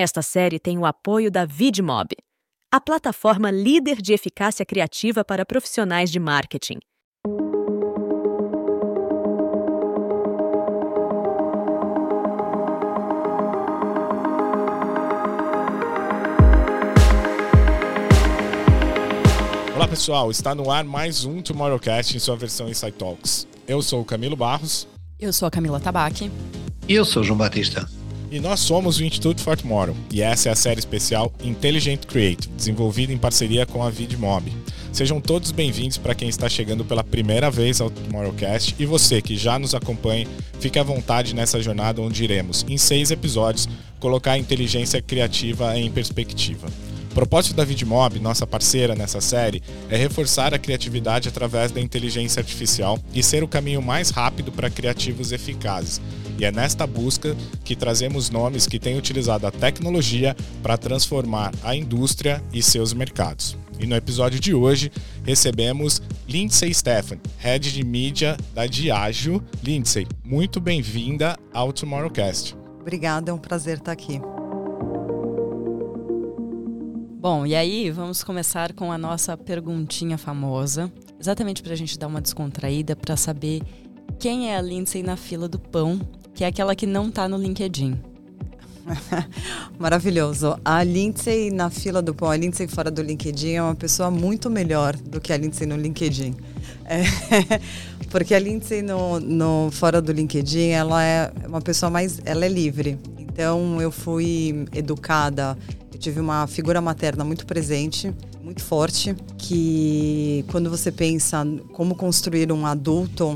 Esta série tem o apoio da VidMob, a plataforma líder de eficácia criativa para profissionais de marketing. Olá pessoal, está no ar mais um Tomorrowcast em sua versão Insight Talks. Eu sou o Camilo Barros. Eu sou a Camila Tabaque. E eu sou o João Batista. E nós somos o Instituto For Tomorrow, e essa é a série especial Intelligent Create, desenvolvida em parceria com a VidMob. Sejam todos bem-vindos para quem está chegando pela primeira vez ao Tomorrowcast e você que já nos acompanha, fique à vontade nessa jornada onde iremos, em seis episódios, colocar a inteligência criativa em perspectiva. O propósito da VidMob, nossa parceira nessa série, é reforçar a criatividade através da inteligência artificial e ser o caminho mais rápido para criativos eficazes. E é nesta busca que trazemos nomes que têm utilizado a tecnologia para transformar a indústria e seus mercados. E no episódio de hoje recebemos Lindsay Stephan, Head de Mídia da Diageo. Lindsay, muito bem-vinda ao Tomorrowcast. Obrigada, é um prazer estar aqui. Bom, e aí vamos começar com a nossa perguntinha famosa, exatamente para a gente dar uma descontraída, para saber quem é a Lindsay na fila do pão, que é aquela que não está no LinkedIn. Maravilhoso. A Lindsay na fila do pão, a Lindsay fora do LinkedIn é uma pessoa muito melhor do que a Lindsay no LinkedIn. É, porque a Lindsay no, no fora do LinkedIn, ela é uma pessoa mais, ela é livre. Então eu fui educada eu tive uma figura materna muito presente, muito forte, que quando você pensa como construir um adulto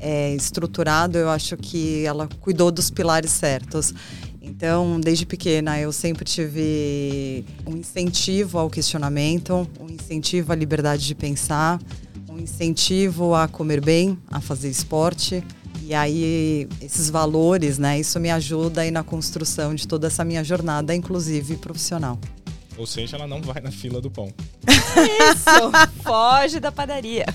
é, estruturado, eu acho que ela cuidou dos pilares certos. Então, desde pequena, eu sempre tive um incentivo ao questionamento, um incentivo à liberdade de pensar, um incentivo a comer bem, a fazer esporte. E aí, esses valores, né? Isso me ajuda aí na construção de toda essa minha jornada, inclusive profissional. Ou seja, ela não vai na fila do pão. Isso! Foge da padaria.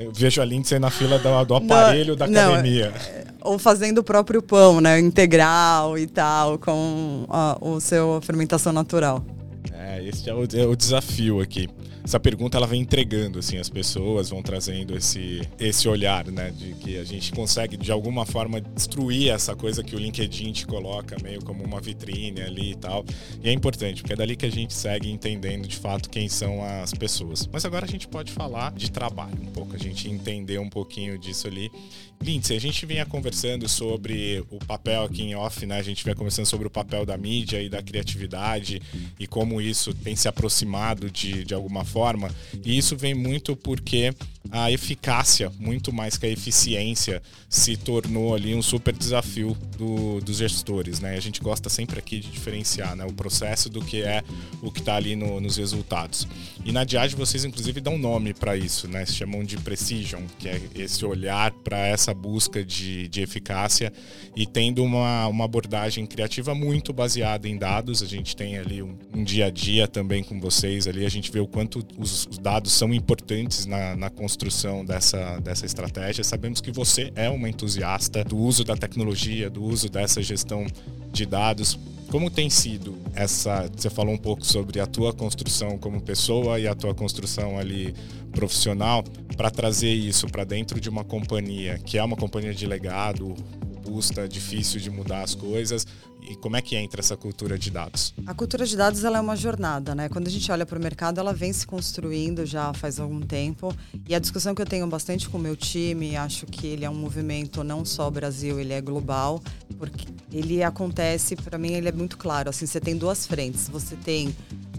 Eu vejo a Lindsay na fila do, do aparelho não, da academia. Não, é, ou fazendo o próprio pão, né? Integral e tal, com a, o seu fermentação natural. É, esse é o, é o desafio aqui essa pergunta ela vem entregando assim as pessoas vão trazendo esse esse olhar né de que a gente consegue de alguma forma destruir essa coisa que o LinkedIn te coloca meio como uma vitrine ali e tal. E é importante porque é dali que a gente segue entendendo de fato quem são as pessoas. Mas agora a gente pode falar de trabalho um pouco a gente entender um pouquinho disso ali Lindsay, a gente vinha conversando sobre o papel aqui em off, né? A gente vinha conversando sobre o papel da mídia e da criatividade e como isso tem se aproximado de, de alguma forma. E isso vem muito porque a eficácia, muito mais que a eficiência, se tornou ali um super desafio do, dos gestores, né? A gente gosta sempre aqui de diferenciar né? o processo do que é o que está ali no, nos resultados. E na Diage vocês inclusive dão nome para isso, né? Se chamam de precision, que é esse olhar para essa busca de, de eficácia e tendo uma, uma abordagem criativa muito baseada em dados. A gente tem ali um, um dia a dia também com vocês ali, a gente vê o quanto os, os dados são importantes na, na construção dessa, dessa estratégia. Sabemos que você é uma entusiasta do uso da tecnologia, do uso dessa gestão de dados. Como tem sido essa? Você falou um pouco sobre a tua construção como pessoa e a tua construção ali profissional para trazer isso para dentro de uma companhia que é uma companhia de legado, robusta, difícil de mudar as coisas. E como é que entra essa cultura de dados? A cultura de dados ela é uma jornada, né? Quando a gente olha para o mercado, ela vem se construindo já faz algum tempo. E a discussão que eu tenho bastante com o meu time, acho que ele é um movimento não só Brasil, ele é global, porque ele acontece, para mim, ele é muito claro. Assim, você tem duas frentes. Você tem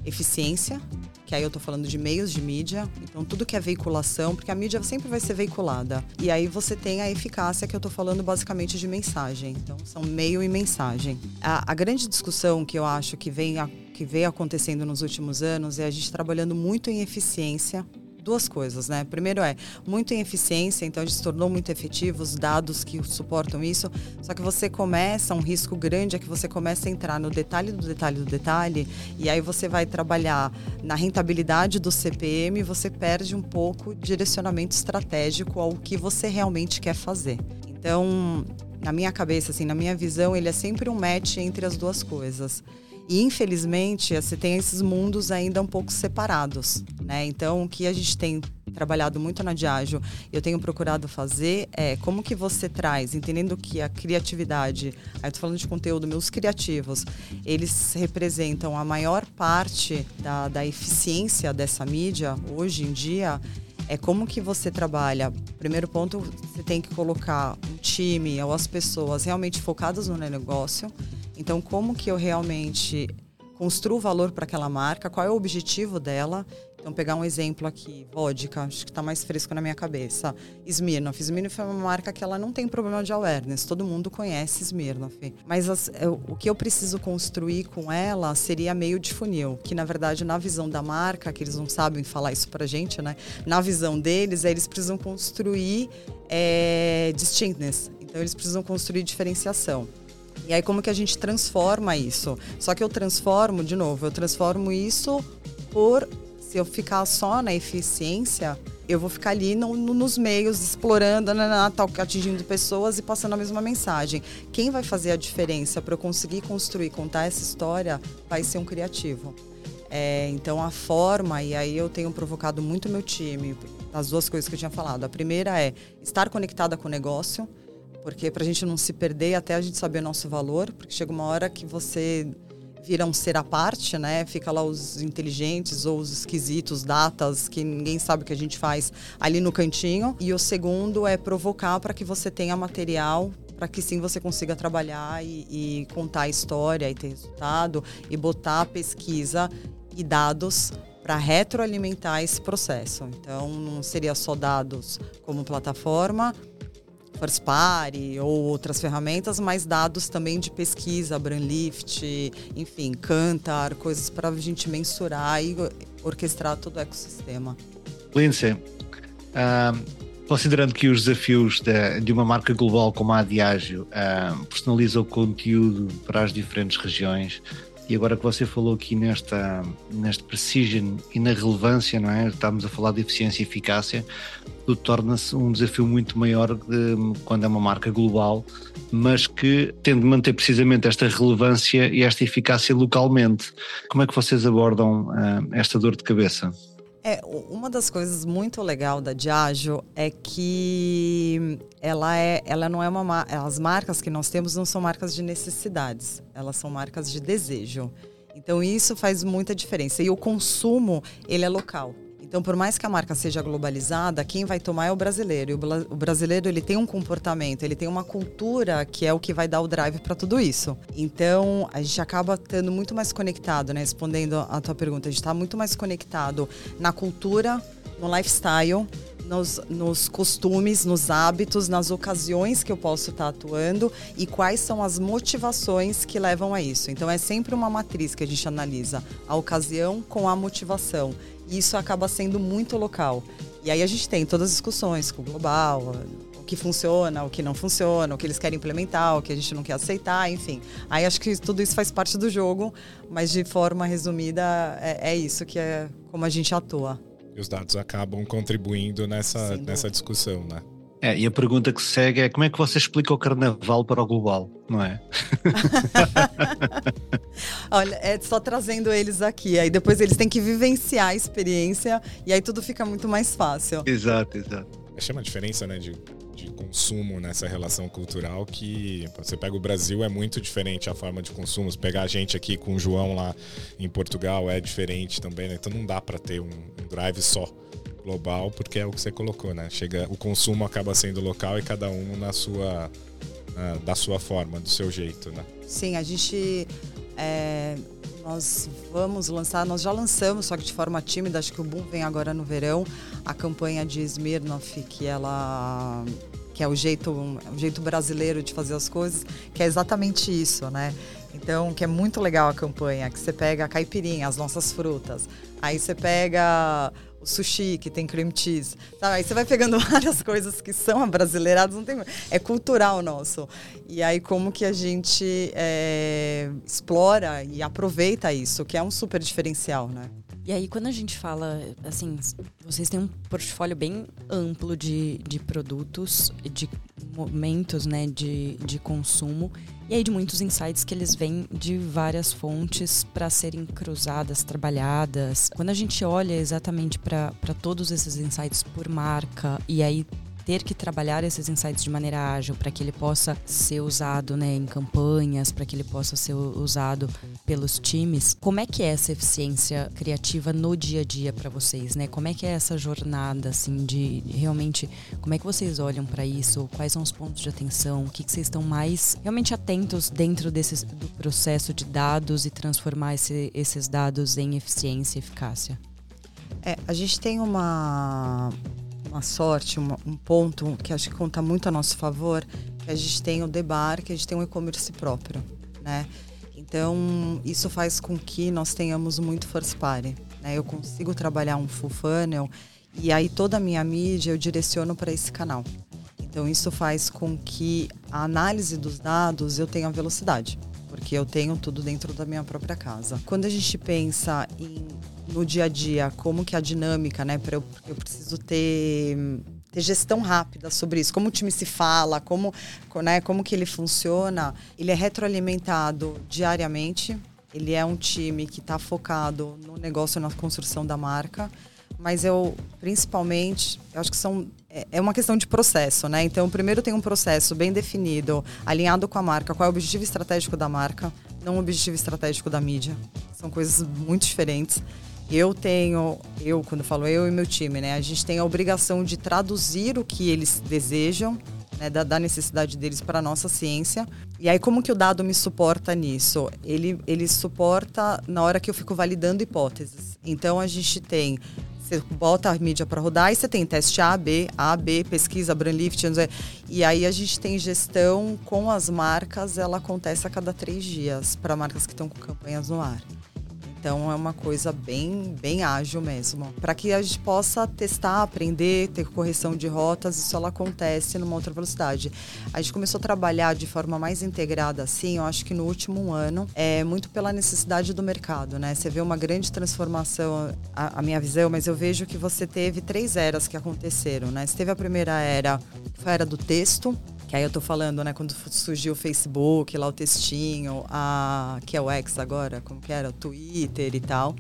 eficiência, que aí eu estou falando de meios de mídia, então tudo que é veiculação, porque a mídia sempre vai ser veiculada. E aí você tem a eficácia, que eu estou falando basicamente de mensagem. Então são meio e mensagem. A, a grande discussão que eu acho que vem, a, que vem acontecendo nos últimos anos é a gente trabalhando muito em eficiência duas coisas, né? Primeiro é muito em eficiência, então a gente se tornou muito efetivo, os dados que suportam isso. Só que você começa, um risco grande é que você começa a entrar no detalhe do detalhe do detalhe, e aí você vai trabalhar na rentabilidade do CPM você perde um pouco de direcionamento estratégico ao que você realmente quer fazer. Então, na minha cabeça, assim, na minha visão, ele é sempre um match entre as duas coisas. E infelizmente você tem esses mundos ainda um pouco separados, né? Então o que a gente tem trabalhado muito na Diageo, eu tenho procurado fazer é como que você traz, entendendo que a criatividade, aí eu tô falando de conteúdo, meus criativos, eles representam a maior parte da, da eficiência dessa mídia hoje em dia, é como que você trabalha. Primeiro ponto, você tem que colocar um time ou as pessoas realmente focadas no negócio. Então, como que eu realmente construo valor para aquela marca? Qual é o objetivo dela? Então, pegar um exemplo aqui, vodka, acho que está mais fresco na minha cabeça. Smirnoff. Smirnoff é uma marca que ela não tem problema de awareness, todo mundo conhece Smirnoff. Mas as, eu, o que eu preciso construir com ela seria meio de funil, que na verdade, na visão da marca, que eles não sabem falar isso pra gente, né? Na visão deles, é, eles precisam construir é, distinctness. Então, eles precisam construir diferenciação. E aí, como que a gente transforma isso? Só que eu transformo, de novo, eu transformo isso por se eu ficar só na eficiência, eu vou ficar ali no, no, nos meios, explorando, atingindo pessoas e passando a mesma mensagem. Quem vai fazer a diferença para eu conseguir construir, contar essa história, vai ser um criativo. É, então a forma, e aí eu tenho provocado muito meu time, as duas coisas que eu tinha falado. A primeira é estar conectada com o negócio, porque para a gente não se perder até a gente saber o nosso valor, porque chega uma hora que você vira um ser à parte, né? Fica lá os inteligentes ou os esquisitos, datas, que ninguém sabe o que a gente faz ali no cantinho. E o segundo é provocar para que você tenha material para que sim você consiga trabalhar e, e, contar a história e ter resultado e botar pesquisa e dados para retroalimentar esse processo. Então, não seria só dados como plataforma, First Party ou outras ferramentas, mas dados também de pesquisa, Brandlift, enfim, Cantar, coisas para a gente mensurar e orquestrar todo o ecossistema. Lindsay, uh, considerando que os desafios de, de, uma marca global como a Diageo uh, personaliza o conteúdo para as diferentes regiões, e agora que você falou aqui nesta, neste precision e na relevância, não é? Estamos a falar de eficiência e eficácia, tudo torna-se um desafio muito maior de, quando é uma marca global, mas que tem de manter precisamente esta relevância e esta eficácia localmente. Como é que vocês abordam uh, esta dor de cabeça? É, uma das coisas muito legal da Diageo é que ela, é, ela não é uma. As marcas que nós temos não são marcas de necessidades, elas são marcas de desejo. Então isso faz muita diferença. E o consumo, ele é local. Então, por mais que a marca seja globalizada, quem vai tomar é o brasileiro. E o brasileiro ele tem um comportamento, ele tem uma cultura que é o que vai dar o drive para tudo isso. Então, a gente acaba estando muito mais conectado, né? Respondendo a tua pergunta, a gente está muito mais conectado na cultura, no lifestyle, nos, nos, costumes, nos hábitos, nas ocasiões que eu posso estar atuando e quais são as motivações que levam a isso. Então é sempre uma matriz que a gente analisa a ocasião com a motivação. E isso acaba sendo muito local. E aí a gente tem todas as discussões com o global, o que funciona, o que não funciona, o que eles querem implementar, o que a gente não quer aceitar, enfim. Aí acho que tudo isso faz parte do jogo, mas de forma resumida é, é isso que é como a gente atua. E os dados acabam contribuindo nessa, nessa discussão, né? É, e a pergunta que segue é como é que você explica o carnaval para o global, não é? Olha, é só trazendo eles aqui, aí depois eles têm que vivenciar a experiência e aí tudo fica muito mais fácil. Exato, exato. Acho uma diferença, né, de, de consumo nessa relação cultural que você pega o Brasil é muito diferente a forma de consumo. Se pegar a gente aqui com o João lá em Portugal é diferente também, né? Então não dá para ter um, um drive só global, porque é o que você colocou, né? Chega, o consumo acaba sendo local e cada um na sua, na, da sua forma, do seu jeito, né? Sim, a gente é, nós vamos lançar, nós já lançamos, só que de forma tímida, acho que o boom vem agora no verão, a campanha de Smirnoff, que ela que é o jeito, o jeito brasileiro de fazer as coisas, que é exatamente isso, né? Então, que é muito legal a campanha, que você pega a caipirinha, as nossas frutas, aí você pega o sushi, que tem cream cheese. Sabe? Aí você vai pegando várias coisas que são abrasileiradas, não tem, é cultural nosso. E aí como que a gente é, explora e aproveita isso, que é um super diferencial, né? E aí, quando a gente fala, assim, vocês têm um portfólio bem amplo de, de produtos, de momentos, né, de, de consumo, e aí de muitos insights que eles vêm de várias fontes para serem cruzadas, trabalhadas. Quando a gente olha exatamente para todos esses insights por marca, e aí ter que trabalhar esses insights de maneira ágil para que ele possa ser usado né, em campanhas, para que ele possa ser usado pelos times. Como é que é essa eficiência criativa no dia a dia para vocês, né? Como é que é essa jornada assim de realmente como é que vocês olham para isso? Quais são os pontos de atenção? O que, que vocês estão mais realmente atentos dentro desse do processo de dados e transformar esse, esses dados em eficiência e eficácia? É, a gente tem uma uma sorte, uma, um ponto que acho que conta muito a nosso favor, que a gente tem o Debar, que a gente tem um e-commerce próprio, né? Então, isso faz com que nós tenhamos muito first party, né? Eu consigo trabalhar um full funnel e aí toda a minha mídia eu direciono para esse canal. Então, isso faz com que a análise dos dados eu tenha velocidade, porque eu tenho tudo dentro da minha própria casa. Quando a gente pensa em no dia a dia, como que a dinâmica, né? Pra eu, eu preciso ter, ter gestão rápida sobre isso, como o time se fala, como, né, como que ele funciona. Ele é retroalimentado diariamente. Ele é um time que está focado no negócio, na construção da marca. Mas eu, principalmente, eu acho que são é, é uma questão de processo, né? Então, primeiro tem um processo bem definido, alinhado com a marca, qual é o objetivo estratégico da marca, não o objetivo estratégico da mídia. São coisas muito diferentes. Eu tenho, eu quando falo eu e meu time, né, a gente tem a obrigação de traduzir o que eles desejam, né, da, da necessidade deles para a nossa ciência. E aí como que o dado me suporta nisso? Ele, ele suporta na hora que eu fico validando hipóteses. Então a gente tem você bota a mídia para rodar e você tem teste A, B, A, B, pesquisa, Brandlift, e aí a gente tem gestão com as marcas, ela acontece a cada três dias para marcas que estão com campanhas no ar. Então é uma coisa bem, bem ágil mesmo. Para que a gente possa testar, aprender, ter correção de rotas, isso ela acontece numa outra velocidade. A gente começou a trabalhar de forma mais integrada assim, eu acho que no último ano, é muito pela necessidade do mercado, né? Você vê uma grande transformação, a, a minha visão, mas eu vejo que você teve três eras que aconteceram, né? Você teve a primeira era, que foi a era do texto, que aí eu tô falando, né, quando surgiu o Facebook, lá o textinho, a, que é o X agora, como que era? O Twitter e tal.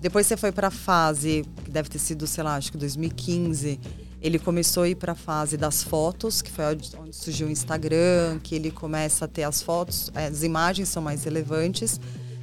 Depois você foi para a fase, que deve ter sido, sei lá, acho que 2015. Ele começou a ir para a fase das fotos, que foi onde surgiu o Instagram, que ele começa a ter as fotos, as imagens são mais relevantes.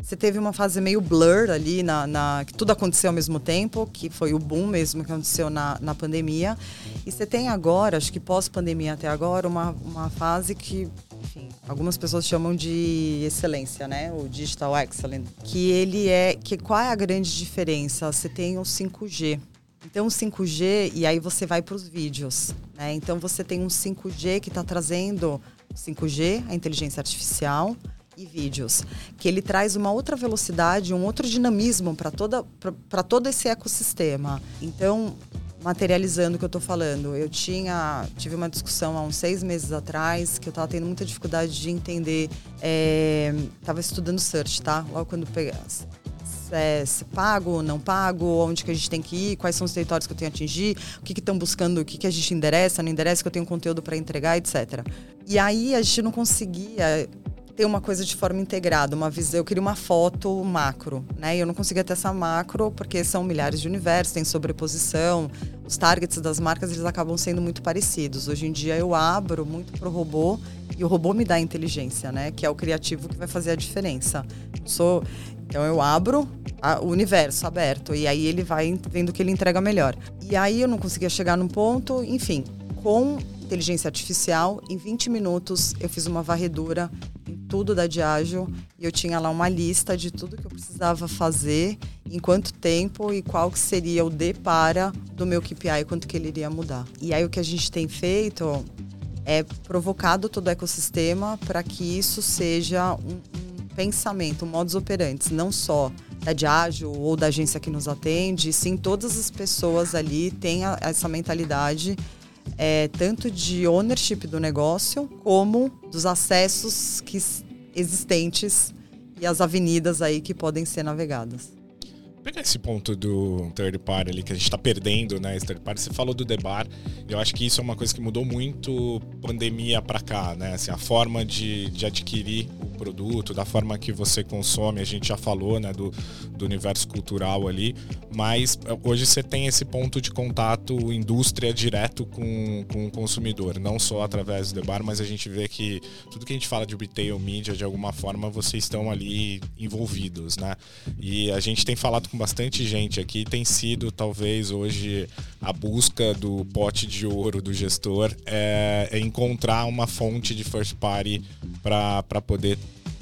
Você teve uma fase meio blur ali, na, na, que tudo aconteceu ao mesmo tempo, que foi o boom mesmo que aconteceu na, na pandemia. E você tem agora, acho que pós-pandemia até agora, uma, uma fase que enfim, algumas pessoas chamam de excelência, né? O digital excellent, que ele é, que qual é a grande diferença? Você tem o 5G. Então o 5G e aí você vai para os vídeos, né? Então você tem um 5G que está trazendo 5G, a inteligência artificial, e vídeos, que ele traz uma outra velocidade, um outro dinamismo para toda para todo esse ecossistema. Então, materializando o que eu estou falando, eu tinha tive uma discussão há uns seis meses atrás que eu estava tendo muita dificuldade de entender, estava é, estudando search, tá? Logo quando peguei é, se pago, não pago, onde que a gente tem que ir, quais são os territórios que eu tenho que atingir, o que estão buscando, o que, que a gente endereça, não endereça, que eu tenho conteúdo para entregar, etc. E aí a gente não conseguia ter uma coisa de forma integrada, uma visão. Eu queria uma foto macro, né? E eu não conseguia ter essa macro porque são milhares de universos, tem sobreposição. Os targets das marcas eles acabam sendo muito parecidos. Hoje em dia eu abro muito pro robô e o robô me dá inteligência, né? Que é o criativo que vai fazer a diferença. Sou então eu abro a, o universo aberto e aí ele vai vendo que ele entrega melhor. E aí eu não conseguia chegar num ponto, enfim, com inteligência artificial, em 20 minutos eu fiz uma varredura tudo da Diageo e eu tinha lá uma lista de tudo que eu precisava fazer, em quanto tempo e qual que seria o D para do meu KPI, quanto que ele iria mudar. E aí o que a gente tem feito é provocado todo o ecossistema para que isso seja um, um pensamento, um modus operandi, não só da Diageo ou da agência que nos atende, sim todas as pessoas ali têm essa mentalidade é, tanto de ownership do negócio, como dos acessos que, existentes e as avenidas aí que podem ser navegadas. Pegar esse ponto do third party ali, que a gente está perdendo, né? Esse third party, você falou do Debar, eu acho que isso é uma coisa que mudou muito pandemia para cá, né? Assim, a forma de, de adquirir o produto, da forma que você consome, a gente já falou, né? Do, do universo cultural ali, mas eh, hoje você tem esse ponto de contato indústria direto com, com o consumidor, não só através do Debar, mas a gente vê que tudo que a gente fala de retail media, de alguma forma, vocês estão ali envolvidos, né? E a gente tem falado com com bastante gente aqui, tem sido talvez hoje a busca do pote de ouro do gestor é, é encontrar uma fonte de first party para poder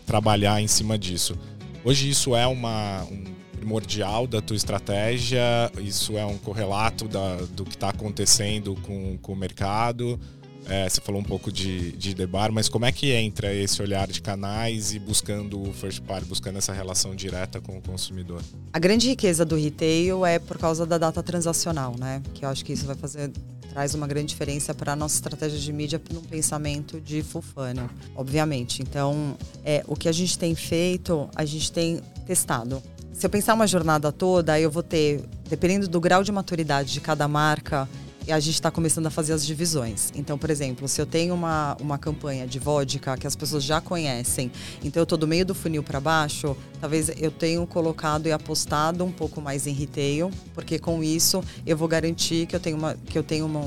trabalhar em cima disso. Hoje isso é uma, um primordial da tua estratégia, isso é um correlato da, do que está acontecendo com, com o mercado. É, você falou um pouco de, de Debar, mas como é que entra esse olhar de canais e buscando o first party, buscando essa relação direta com o consumidor? A grande riqueza do retail é por causa da data transacional, né? Que eu acho que isso vai fazer traz uma grande diferença para a nossa estratégia de mídia num pensamento de full funnel, obviamente. Então, é, o que a gente tem feito, a gente tem testado. Se eu pensar uma jornada toda, eu vou ter, dependendo do grau de maturidade de cada marca, a gente está começando a fazer as divisões. Então, por exemplo, se eu tenho uma, uma campanha de vodka que as pessoas já conhecem, então eu estou do meio do funil para baixo, talvez eu tenha colocado e apostado um pouco mais em retail, porque com isso eu vou garantir que eu tenho uma, que eu tenho uma,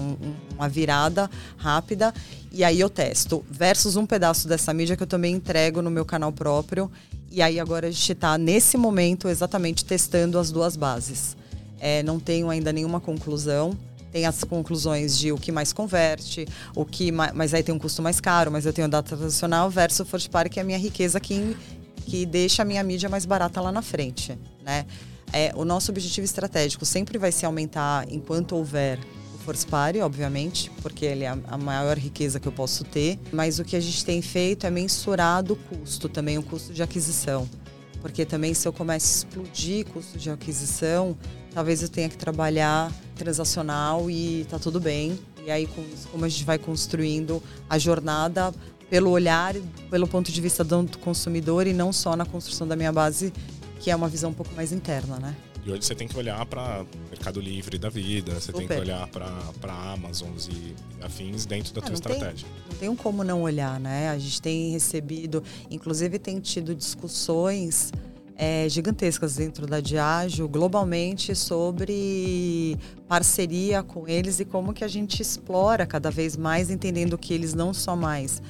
uma virada rápida e aí eu testo. Versus um pedaço dessa mídia que eu também entrego no meu canal próprio. E aí agora a gente está nesse momento exatamente testando as duas bases. É, não tenho ainda nenhuma conclusão tem as conclusões de o que mais converte, o que mais, mas aí tem um custo mais caro, mas eu tenho data tradicional versus first party, que é a minha riqueza que, que deixa a minha mídia mais barata lá na frente, né? É, o nosso objetivo estratégico sempre vai ser aumentar enquanto houver o first party, obviamente, porque ele é a maior riqueza que eu posso ter, mas o que a gente tem feito é mensurar o custo, também o custo de aquisição. Porque também se eu começo a explodir custo de aquisição, talvez eu tenha que trabalhar transacional e tá tudo bem. E aí, com isso, como a gente vai construindo a jornada pelo olhar, pelo ponto de vista do consumidor e não só na construção da minha base, que é uma visão um pouco mais interna, né? E hoje você tem que olhar para Mercado Livre da vida, você Super. tem que olhar para Amazon e afins dentro da ah, tua estratégia. Tem, não tem um como não olhar, né? A gente tem recebido, inclusive tem tido discussões é, gigantescas dentro da Diageo, globalmente, sobre parceria com eles e como que a gente explora cada vez mais, entendendo que eles não só mais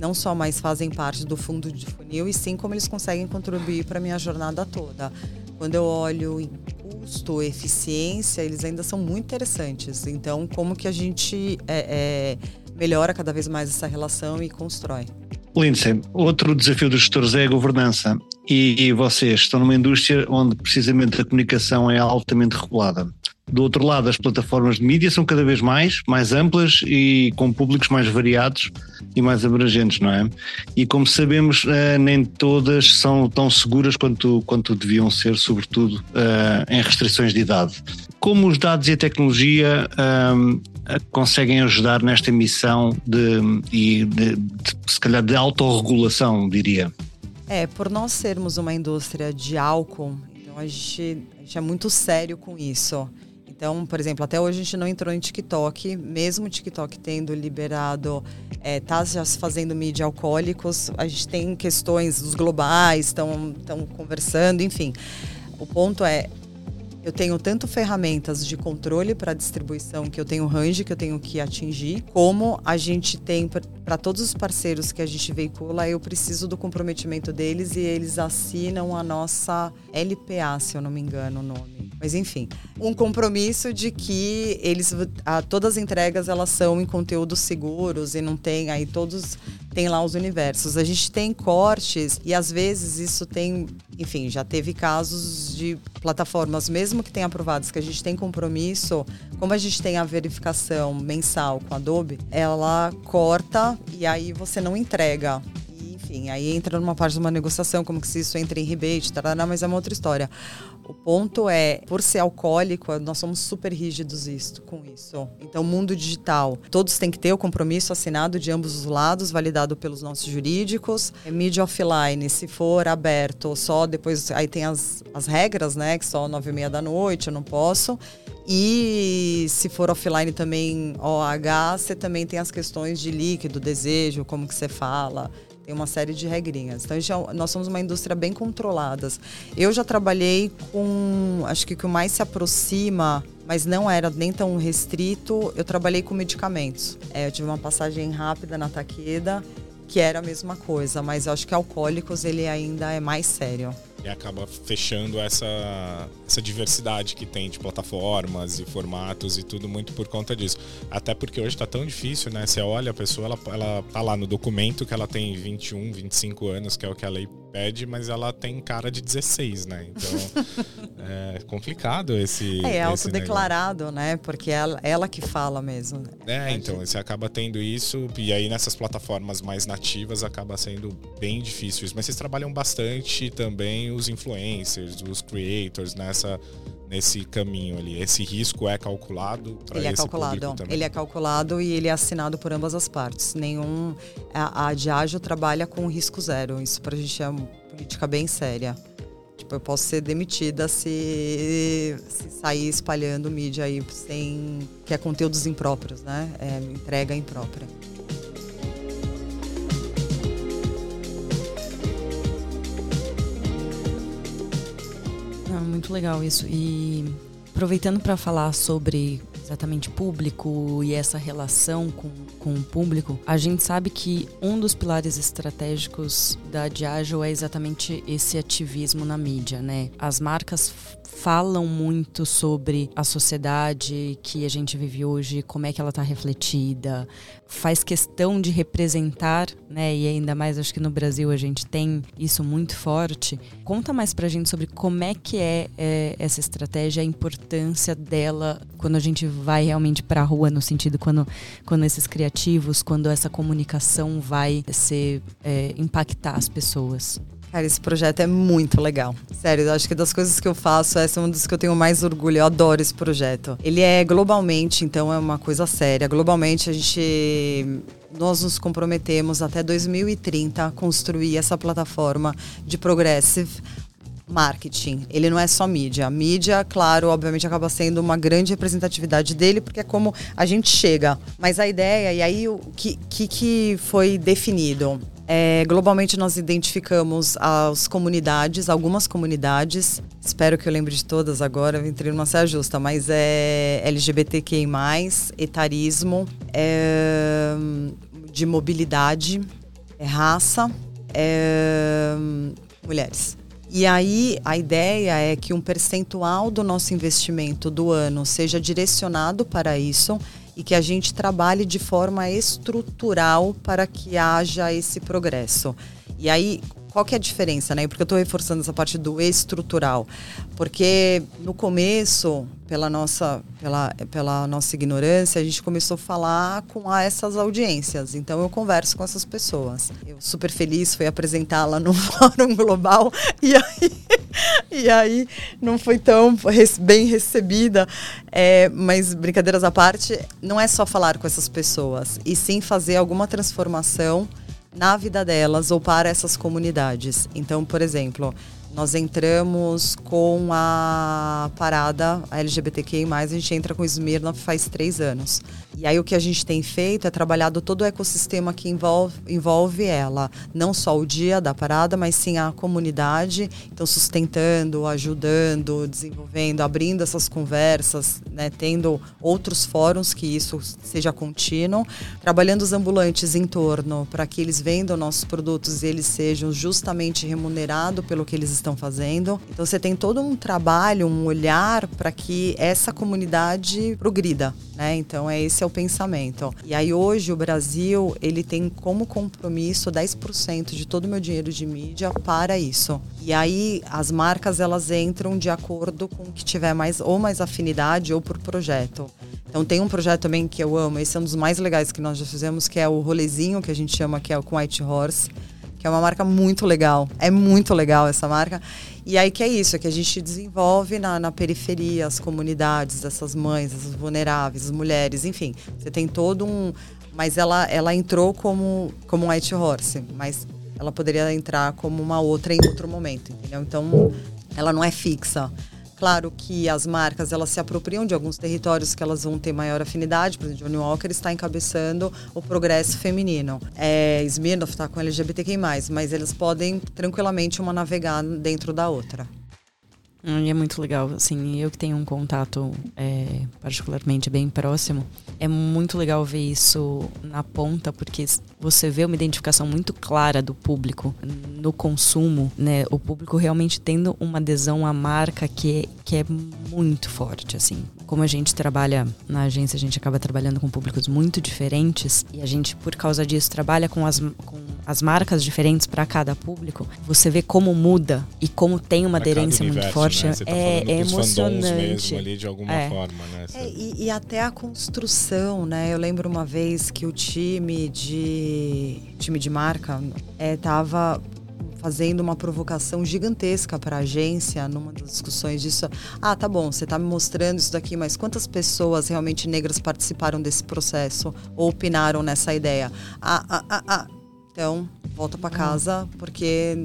não só mais fazem parte do fundo de funil, e sim como eles conseguem contribuir para a minha jornada toda. Quando eu olho em custo, eficiência, eles ainda são muito interessantes. Então, como que a gente é, é, melhora cada vez mais essa relação e constrói? Lindsay, outro desafio dos gestores é a governança e, vocês estão numa indústria onde precisamente a comunicação é altamente regulada. Do outro lado, as plataformas de mídia são cada vez mais, mais amplas e com públicos mais variados e mais abrangentes, não é? E como sabemos, eh, nem todas são tão seguras quanto, quanto deviam ser, sobretudo eh, em restrições de idade. Como os dados e a tecnologia ehm, conseguem ajudar nesta missão de, de, de, de se calhar, de autorregulação, diria? É, por nós sermos uma indústria de álcool, então a gente, a gente é muito sério com isso. Então, por exemplo, até hoje a gente não entrou em TikTok, mesmo o TikTok tendo liberado, é, tá já fazendo mídia alcoólicos, a gente tem questões dos globais, estão conversando, enfim. O ponto é, eu tenho tanto ferramentas de controle para distribuição, que eu tenho range que eu tenho que atingir, como a gente tem para todos os parceiros que a gente veicula, eu preciso do comprometimento deles e eles assinam a nossa LPA, se eu não me engano o nome. Mas enfim, um compromisso de que eles a, todas as entregas elas são em conteúdos seguros e não tem aí todos tem lá os universos. A gente tem cortes e às vezes isso tem, enfim, já teve casos de plataformas, mesmo que tenham aprovados, que a gente tem compromisso, como a gente tem a verificação mensal com a Adobe, ela corta e aí você não entrega enfim, aí entra numa parte de uma negociação, como que se isso entra em rebate, tarará, mas é uma outra história. O ponto é, por ser alcoólico, nós somos super rígidos isto, com isso. Então, mundo digital, todos têm que ter o compromisso assinado de ambos os lados, validado pelos nossos jurídicos. É mídia offline, se for aberto, só depois, aí tem as, as regras, né, que só nove e meia da noite, eu não posso. E se for offline também OH, você também tem as questões de líquido, desejo, como que você fala. Tem uma série de regrinhas. Então, é nós somos uma indústria bem controlada. Eu já trabalhei com, acho que o que mais se aproxima, mas não era nem tão restrito, eu trabalhei com medicamentos. É, eu tive uma passagem rápida na Taqueda, que era a mesma coisa, mas eu acho que alcoólicos ele ainda é mais sério e acaba fechando essa, essa diversidade que tem de plataformas e formatos e tudo muito por conta disso. Até porque hoje está tão difícil, né? Você olha a pessoa, ela, ela tá lá no documento que ela tem 21, 25 anos, que é o que a lei pede, mas ela tem cara de 16, né? Então é complicado esse. É, é autodeclarado, né? Porque ela, ela que fala mesmo. Né? É, então você acaba tendo isso, e aí nessas plataformas mais nativas acaba sendo bem difícil isso. Mas vocês trabalham bastante também os influencers, os creators nessa nesse caminho ali. Esse risco é calculado para Ele é calculado. Ele é calculado e ele é assinado por ambas as partes. Nenhum a, a Diageo trabalha com risco zero. Isso para a gente é uma política bem séria. Tipo, eu posso ser demitida se, se sair espalhando mídia aí sem que é conteúdos impróprios, né? É entrega imprópria. Muito legal isso. E aproveitando para falar sobre exatamente público e essa relação com, com o público, a gente sabe que um dos pilares estratégicos da Diageo é exatamente esse ativismo na mídia, né? As marcas falam muito sobre a sociedade que a gente vive hoje, como é que ela está refletida, faz questão de representar, né? E ainda mais acho que no Brasil a gente tem isso muito forte. Conta mais pra gente sobre como é que é, é essa estratégia, a importância dela quando a gente vai realmente para a rua, no sentido quando, quando esses criativos, quando essa comunicação vai ser é, impactar as pessoas. Cara, esse projeto é muito legal. Sério, eu acho que das coisas que eu faço, essa é uma das que eu tenho mais orgulho. Eu adoro esse projeto. Ele é globalmente, então é uma coisa séria. Globalmente, a gente. Nós nos comprometemos até 2030 a construir essa plataforma de progressive marketing. Ele não é só mídia. A mídia, claro, obviamente acaba sendo uma grande representatividade dele, porque é como a gente chega. Mas a ideia, e aí o que, que, que foi definido? É, globalmente nós identificamos as comunidades, algumas comunidades, espero que eu lembre de todas agora, entrei numa saia justa, mas é LGBTQI+, etarismo, é, de mobilidade, é raça, é, mulheres. E aí a ideia é que um percentual do nosso investimento do ano seja direcionado para isso e que a gente trabalhe de forma estrutural para que haja esse progresso. E aí, qual que é a diferença, né? Porque eu estou reforçando essa parte do estrutural. Porque no começo, pela nossa, pela, pela nossa ignorância, a gente começou a falar com essas audiências. Então eu converso com essas pessoas. Eu super feliz fui apresentá-la no Fórum Global e aí, e aí não foi tão bem recebida. É, mas brincadeiras à parte, não é só falar com essas pessoas, e sim fazer alguma transformação na vida delas ou para essas comunidades. Então, por exemplo, nós entramos com a parada LGBTQI+, a gente entra com o Smirnoff faz três anos. E aí o que a gente tem feito é trabalhado todo o ecossistema que envolve, envolve ela. Não só o dia da parada, mas sim a comunidade. Então sustentando, ajudando, desenvolvendo, abrindo essas conversas, né, tendo outros fóruns que isso seja contínuo. Trabalhando os ambulantes em torno para que eles vendam nossos produtos e eles sejam justamente remunerados pelo que eles estão fazendo. Então você tem todo um trabalho, um olhar para que essa comunidade progrida. Né? Então é esse é o pensamento. E aí hoje o Brasil, ele tem como compromisso 10% de todo o meu dinheiro de mídia para isso. E aí as marcas elas entram de acordo com o que tiver mais ou mais afinidade ou por projeto. Então tem um projeto também que eu amo, esse é um dos mais legais que nós já fizemos, que é o rolezinho que a gente chama que é o White Horse que é uma marca muito legal. É muito legal essa marca. E aí que é isso, é que a gente desenvolve na, na periferia as comunidades, essas mães, essas vulneráveis, as mulheres, enfim. Você tem todo um. Mas ela, ela entrou como, como um White Horse, mas ela poderia entrar como uma outra em outro momento, entendeu? Então, ela não é fixa. Claro que as marcas elas se apropriam de alguns territórios que elas vão ter maior afinidade. Por exemplo, Johnny Walker está encabeçando o progresso feminino. É, Smirnoff está com LGBTQI+, mas eles podem tranquilamente uma navegar dentro da outra. Hum, e é muito legal, assim, eu que tenho um contato é, particularmente bem próximo, é muito legal ver isso na ponta, porque você vê uma identificação muito clara do público no consumo, né? O público realmente tendo uma adesão à marca que, é, que é muito forte, assim. Como a gente trabalha na agência, a gente acaba trabalhando com públicos muito diferentes e a gente, por causa disso, trabalha com as, com as marcas diferentes para cada público. Você vê como muda e como tem uma aderência muito forte né? Tá é, é emocionante. mesmo ali de alguma é. forma, né? É, e, e, até a construção, né? Eu lembro uma vez que o time de time de marca estava é, fazendo uma provocação gigantesca para a agência numa das discussões disso. Ah, tá bom, você está me mostrando isso daqui, mas quantas pessoas realmente negras participaram desse processo ou opinaram nessa ideia? Ah, ah, ah, ah. Então, volta para casa porque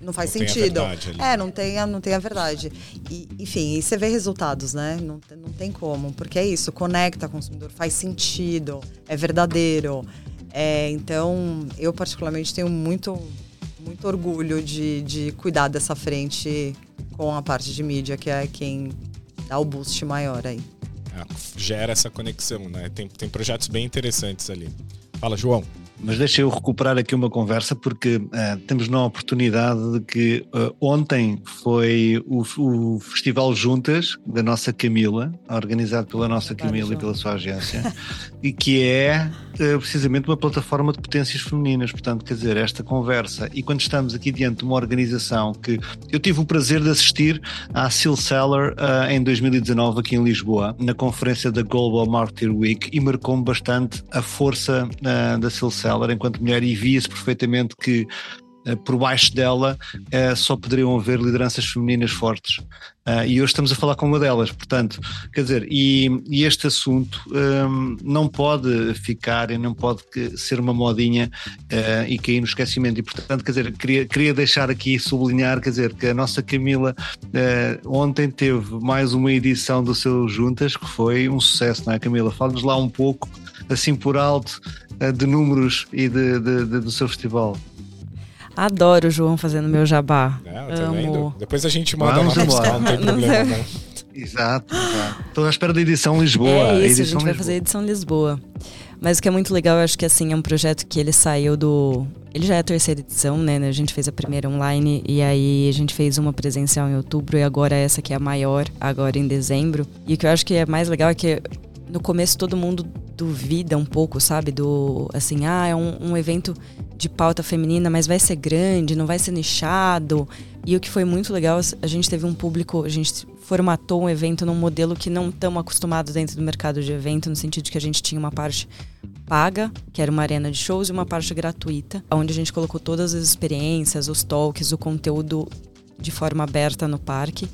não faz não sentido. É, não tem, a, não tem a verdade. E, enfim, e você vê resultados, né? Não, não tem como. Porque é isso, conecta consumidor, faz sentido, é verdadeiro. É, então, eu particularmente tenho muito, muito orgulho de, de cuidar dessa frente com a parte de mídia, que é quem dá o boost maior aí. É, gera essa conexão, né? Tem, tem projetos bem interessantes ali. Fala, João. Mas deixa eu recuperar aqui uma conversa, porque uh, temos na oportunidade de que uh, ontem foi o, o, Festival Juntas da nossa Camila, organizado pela nossa Camila e pela sua agência, e que é uh, precisamente uma plataforma de potências femininas. Portanto, quer dizer, esta conversa, e quando estamos aqui diante de uma organização que eu tive o prazer de assistir à Seal Seller em 2019 aqui em Lisboa, na conferência da Global Marketing Week, e marcou-me bastante a força da Seal Seller Seller enquanto mulher e via-se perfeitamente que por baixo dela uh, só poderiam haver lideranças femininas fortes. Uh, e hoje estamos a falar com uma delas, portanto, quer dizer, e, e este assunto um, ehm, não pode ficar e não pode ser uma modinha uh, e cair no esquecimento. E, portanto, quer dizer, queria, queria deixar aqui sublinhar, quer dizer, que a nossa Camila uh, ontem teve mais uma edição do seu Juntas que foi um sucesso, não é, Camila? Fala-nos lá um pouco, assim por alto, eh, de números e de, de, de, do seu festival. Adoro o João fazendo meu jabá. É, tá Amo. Depois a gente manda Vamos embora. não tem problema não. Exato, exato. Estou à espera da edição Lisboa. É isso, a, a gente vai Lisboa. fazer a edição Lisboa. Mas o que é muito legal, eu acho que assim, é um projeto que ele saiu do. Ele já é a terceira edição, né? A gente fez a primeira online e aí a gente fez uma presencial em outubro e agora essa que é a maior, agora em dezembro. E o que eu acho que é mais legal é que no começo todo mundo duvida um pouco, sabe? Do assim, ah, é um, um, evento de pauta feminina, mas vai ser grande, não vai ser nichado. E o que foi muito legal, a gente teve um público, a gente formatou um evento num modelo que não estamos acostumados dentro do mercado de evento, no sentido de que a gente tinha uma parte paga, que era uma arena de shows, e uma parte gratuita, onde a gente colocou todas as experiências, os talks, o conteúdo de forma aberta no parque.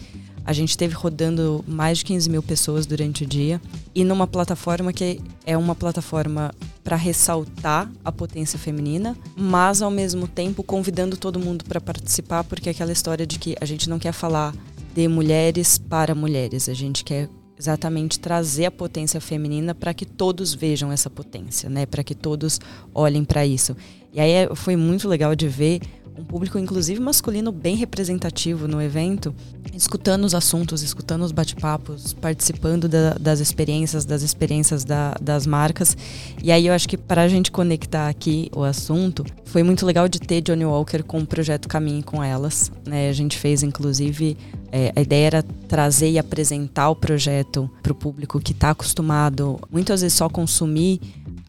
A gente teve rodando mais de 15 mil pessoas durante o dia e numa plataforma que é uma plataforma para ressaltar a potência feminina, mas ao mesmo tempo convidando todo mundo para participar, porque é aquela história de que a gente não quer falar de mulheres para mulheres, a gente quer exatamente trazer a potência feminina para que todos vejam essa potência, né? Para que todos olhem para isso. E aí é, foi muito legal de ver um público, inclusive masculino, bem representativo no evento, escutando os assuntos, escutando os bate-papos, participando da, das experiências, das experiências da, das marcas. E aí eu acho que para a gente conectar aqui o assunto, foi muito legal de ter Johnny Walker com o projeto Caminho com Elas. Né? A gente fez, inclusive, é, a ideia era trazer e apresentar o projeto para o público que está acostumado, muitas vezes, só consumir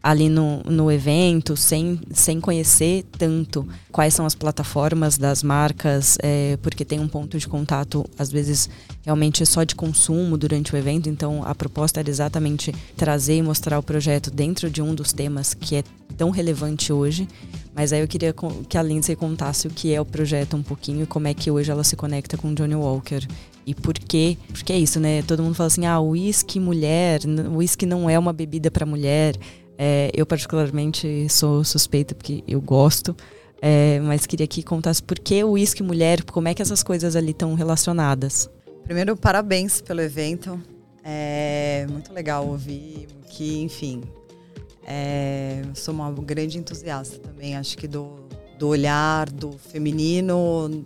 ali no, no evento, sem, sem conhecer tanto quais são as plataformas das marcas, é, porque tem um ponto de contato, às vezes, realmente só de consumo durante o evento. Então, a proposta era exatamente trazer e mostrar o projeto dentro de um dos temas que é tão relevante hoje. Mas aí eu queria que a Lindsay contasse o que é o projeto um pouquinho e como é que hoje ela se conecta com Johnny Walker. E por quê? Porque é isso, né? Todo mundo fala assim, ah, uísque mulher, uísque não é uma bebida para mulher. É, eu particularmente sou suspeita porque eu gosto. É, mas queria que contasse por que o uísque mulher, como é que essas coisas ali estão relacionadas. Primeiro, parabéns pelo evento. É muito legal ouvir que, enfim, é, sou uma grande entusiasta também, acho que do, do olhar do feminino,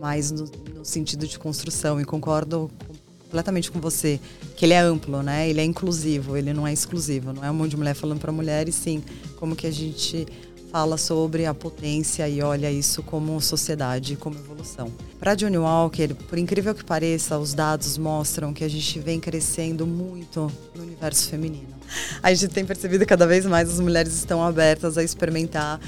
mais no, no sentido de construção, e concordo completamente com você, que ele é amplo, né? Ele é inclusivo, ele não é exclusivo, não é um monte de mulher falando para mulher, e sim como que a gente fala sobre a potência e olha isso como sociedade, como evolução. Para Johnny Walker, por incrível que pareça, os dados mostram que a gente vem crescendo muito no universo feminino a gente tem percebido cada vez mais as mulheres estão abertas a experimentar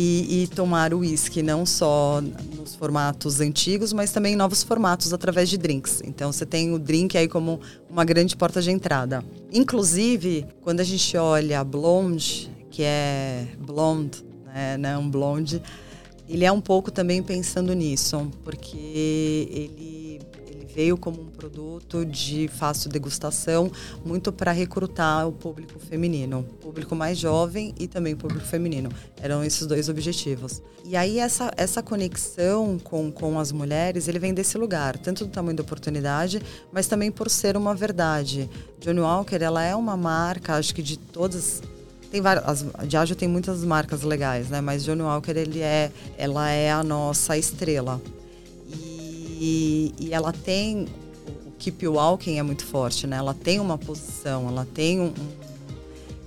e, e tomar o uísque, não só nos formatos antigos, mas também em novos formatos através de drinks. Então você tem o drink aí como uma grande porta de entrada. Inclusive, quando a gente olha blonde, que é blonde, né, não blonde, ele é um pouco também pensando nisso, porque ele veio como um produto de fácil degustação, muito para recrutar o público feminino, público mais jovem e também público feminino. Eram esses dois objetivos. E aí essa, essa conexão com, com as mulheres, ele vem desse lugar, tanto do tamanho da oportunidade, mas também por ser uma verdade. Johnny Walker, ela é uma marca, acho que de todas tem várias, tem muitas marcas legais, né? Mas Johnny Walker ele é, ela é a nossa estrela. E, ela tem. O Keep Walking é muito forte, né? Ela tem uma posição, ela tem um.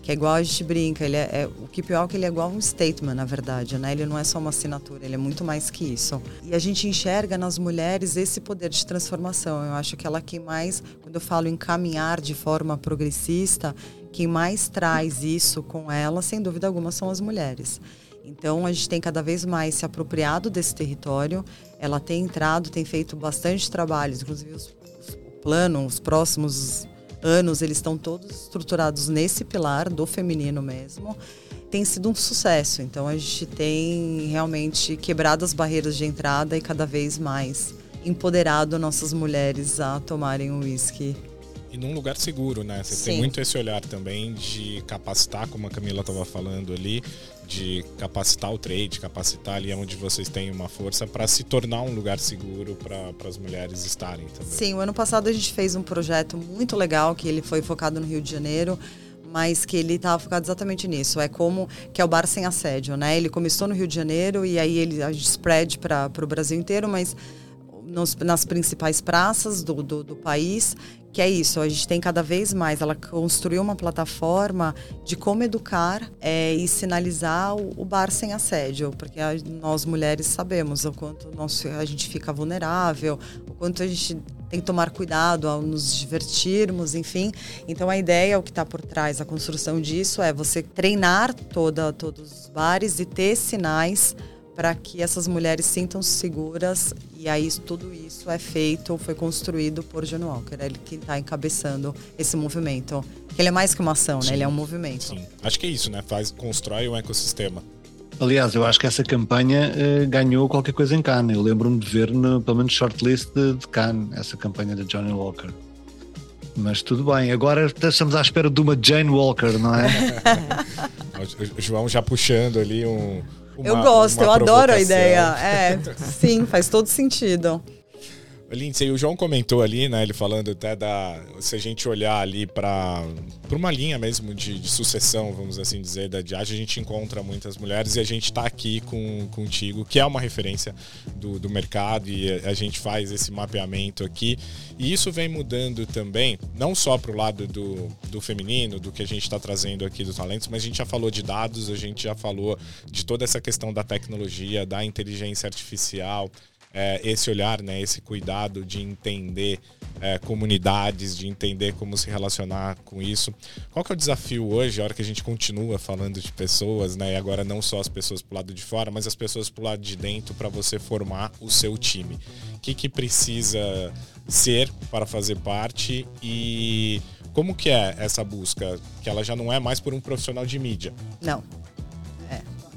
que é igual a gente brinca, ele é, é, o Keep Walking ele é igual um statement, na verdade, né? Ele não é só uma assinatura, ele é muito mais que isso. E a gente enxerga nas mulheres esse poder de transformação. Eu acho que ela quem mais, quando eu falo em caminhar de forma progressista, quem mais traz isso com ela, sem dúvida alguma, são as mulheres. Então a gente tem cada vez mais se apropriado desse território. Ela tem entrado, tem feito bastante trabalhos, inclusive os, o plano, os próximos anos, eles estão todos estruturados nesse pilar do feminino mesmo. Tem sido um sucesso. Então a gente tem realmente quebrado as barreiras de entrada e cada vez mais empoderado nossas mulheres a tomarem o uísque e num lugar seguro, né? Você Sim. tem muito esse olhar também de capacitar, como a Camila estava falando ali, de capacitar o trade, capacitar ali onde vocês têm uma força para se tornar um lugar seguro para as mulheres estarem também. Sim, o ano passado a gente fez um projeto muito legal que ele foi focado no Rio de Janeiro mas que ele estava focado exatamente nisso. É como que é o bar sem assédio, né? Ele começou no Rio de Janeiro e aí ele a gente spread para o Brasil inteiro, mas nos, nas principais praças do, do, do, país que é isso, a gente tem cada vez mais, ela construiu uma plataforma de como educar é, e sinalizar o, o, bar sem assédio, porque a, nós mulheres sabemos o quanto nosso, a gente fica vulnerável, o quanto a gente tem que tomar cuidado ao nos divertirmos, enfim. Então a ideia, o que está por trás, a construção disso é você treinar toda, todos os bares e ter sinais para que essas mulheres sintam-se seguras e aí tudo isso é feito, foi construído por John Walker, é ele que está encabeçando esse movimento. Ele é mais que uma ação, né? Ele é um movimento. Sim. Acho que é isso, né? Faz, constrói um ecossistema. Aliás, eu acho que essa campanha uh, ganhou qualquer coisa em Cannes. Eu lembro-me de ver, no, pelo menos, shortlist de, de Cannes, essa campanha da Johnny Walker. Mas tudo bem, agora estamos à espera de uma Jane Walker, não é? o João já puxando ali um, uma, eu gosto, eu adoro a ideia. É, sim, faz todo sentido. Lindsay, o João comentou ali, né? Ele falando até da. Se a gente olhar ali para uma linha mesmo de, de, sucessão, vamos assim dizer, da Diage, a gente encontra muitas mulheres e a gente está aqui com, contigo, que é uma referência do, do mercado e a gente faz esse mapeamento aqui. E isso vem mudando também, não só para o lado do, do feminino, do que a gente está trazendo aqui dos talentos, mas a gente já falou de dados, a gente já falou de toda essa questão da tecnologia, da inteligência artificial é, esse olhar, né, esse cuidado de entender é, comunidades, de entender como se relacionar com isso. Qual que é o desafio hoje, a hora que a gente continua falando de pessoas, né? E agora não só as pessoas pro lado de fora, mas as pessoas pro lado de dentro para você formar o seu time. O que, que precisa ser para fazer parte e como que é essa busca? Que ela já não é mais por um profissional de mídia. Não.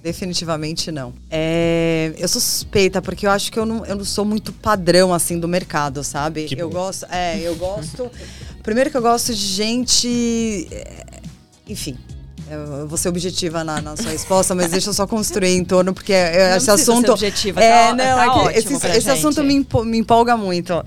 Definitivamente não. É, eu sou suspeita, porque eu acho que eu não, eu não sou muito padrão, assim, do mercado, sabe? Que eu bom. gosto... É, eu gosto... primeiro que eu gosto de gente... é, Enfim... Eu vou ser objetiva na, na sua resposta, mas deixa eu só construir em torno, porque é, Não esse precisa ser assunto. objetiva, é, tá- não, tá é esse, esse assunto me, empo- me empolga muito.